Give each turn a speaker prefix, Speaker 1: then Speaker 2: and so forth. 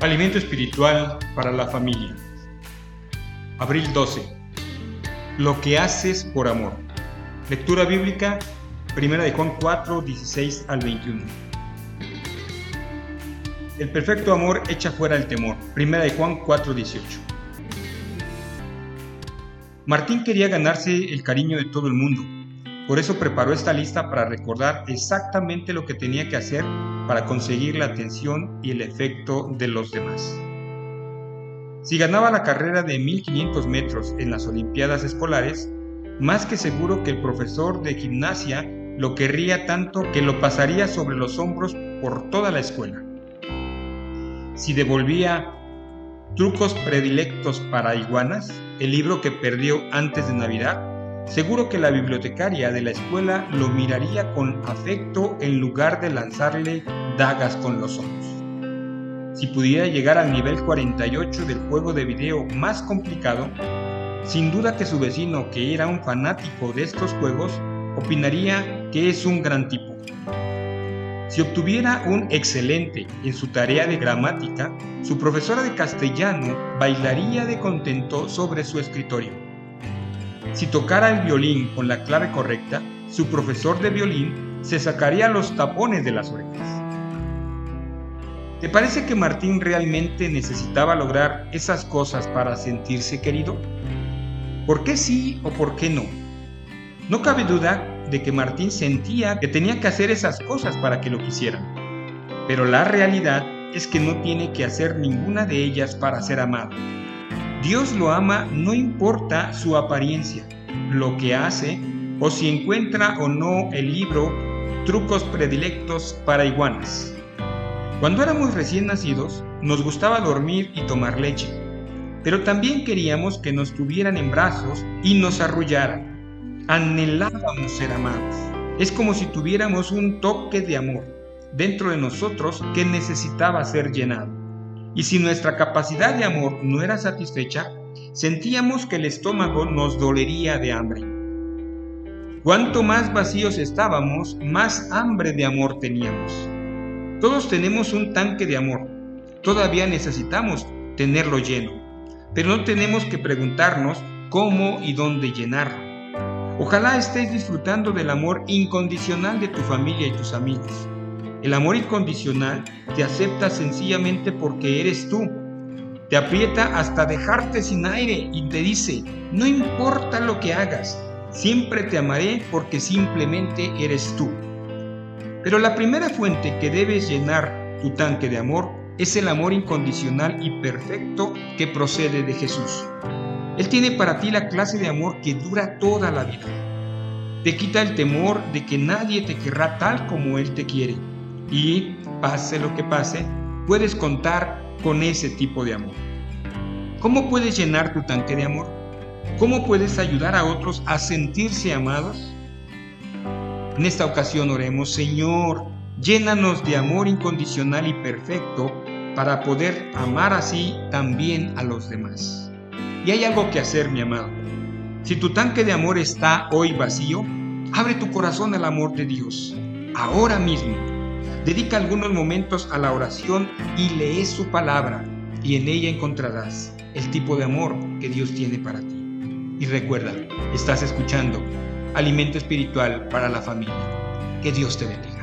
Speaker 1: Alimento espiritual para la familia. Abril 12. Lo que haces por amor. Lectura bíblica, 1 de Juan 4, 16 al 21. El perfecto amor echa fuera el temor. 1 de Juan 4, 18. Martín quería ganarse el cariño de todo el mundo. Por eso preparó esta lista para recordar exactamente lo que tenía que hacer para conseguir la atención y el efecto de los demás. Si ganaba la carrera de 1500 metros en las Olimpiadas Escolares, más que seguro que el profesor de gimnasia lo querría tanto que lo pasaría sobre los hombros por toda la escuela. Si devolvía Trucos predilectos para iguanas, el libro que perdió antes de Navidad, Seguro que la bibliotecaria de la escuela lo miraría con afecto en lugar de lanzarle dagas con los ojos. Si pudiera llegar al nivel 48 del juego de video más complicado, sin duda que su vecino, que era un fanático de estos juegos, opinaría que es un gran tipo. Si obtuviera un excelente en su tarea de gramática, su profesora de castellano bailaría de contento sobre su escritorio. Si tocara el violín con la clave correcta, su profesor de violín se sacaría los tapones de las orejas. ¿Te parece que Martín realmente necesitaba lograr esas cosas para sentirse querido? ¿Por qué sí o por qué no? No cabe duda de que Martín sentía que tenía que hacer esas cosas para que lo quisieran. Pero la realidad es que no tiene que hacer ninguna de ellas para ser amado. Dios lo ama no importa su apariencia, lo que hace o si encuentra o no el libro Trucos predilectos para iguanas. Cuando éramos recién nacidos, nos gustaba dormir y tomar leche, pero también queríamos que nos tuvieran en brazos y nos arrullaran. Anhelábamos ser amados. Es como si tuviéramos un toque de amor dentro de nosotros que necesitaba ser llenado. Y si nuestra capacidad de amor no era satisfecha, sentíamos que el estómago nos dolería de hambre. Cuanto más vacíos estábamos, más hambre de amor teníamos. Todos tenemos un tanque de amor. Todavía necesitamos tenerlo lleno. Pero no tenemos que preguntarnos cómo y dónde llenarlo. Ojalá estés disfrutando del amor incondicional de tu familia y tus amigos. El amor incondicional te acepta sencillamente porque eres tú. Te aprieta hasta dejarte sin aire y te dice, no importa lo que hagas, siempre te amaré porque simplemente eres tú. Pero la primera fuente que debes llenar tu tanque de amor es el amor incondicional y perfecto que procede de Jesús. Él tiene para ti la clase de amor que dura toda la vida. Te quita el temor de que nadie te querrá tal como Él te quiere y, pase lo que pase, puedes contar con ese tipo de amor. ¿Cómo puedes llenar tu tanque de amor? ¿Cómo puedes ayudar a otros a sentirse amados? En esta ocasión oremos, Señor, llénanos de amor incondicional y perfecto para poder amar así también a los demás. Y hay algo que hacer, mi amado. Si tu tanque de amor está hoy vacío, abre tu corazón al amor de Dios, ahora mismo Dedica algunos momentos a la oración y lee su palabra y en ella encontrarás el tipo de amor que Dios tiene para ti. Y recuerda, estás escuchando Alimento Espiritual para la Familia. Que Dios te bendiga.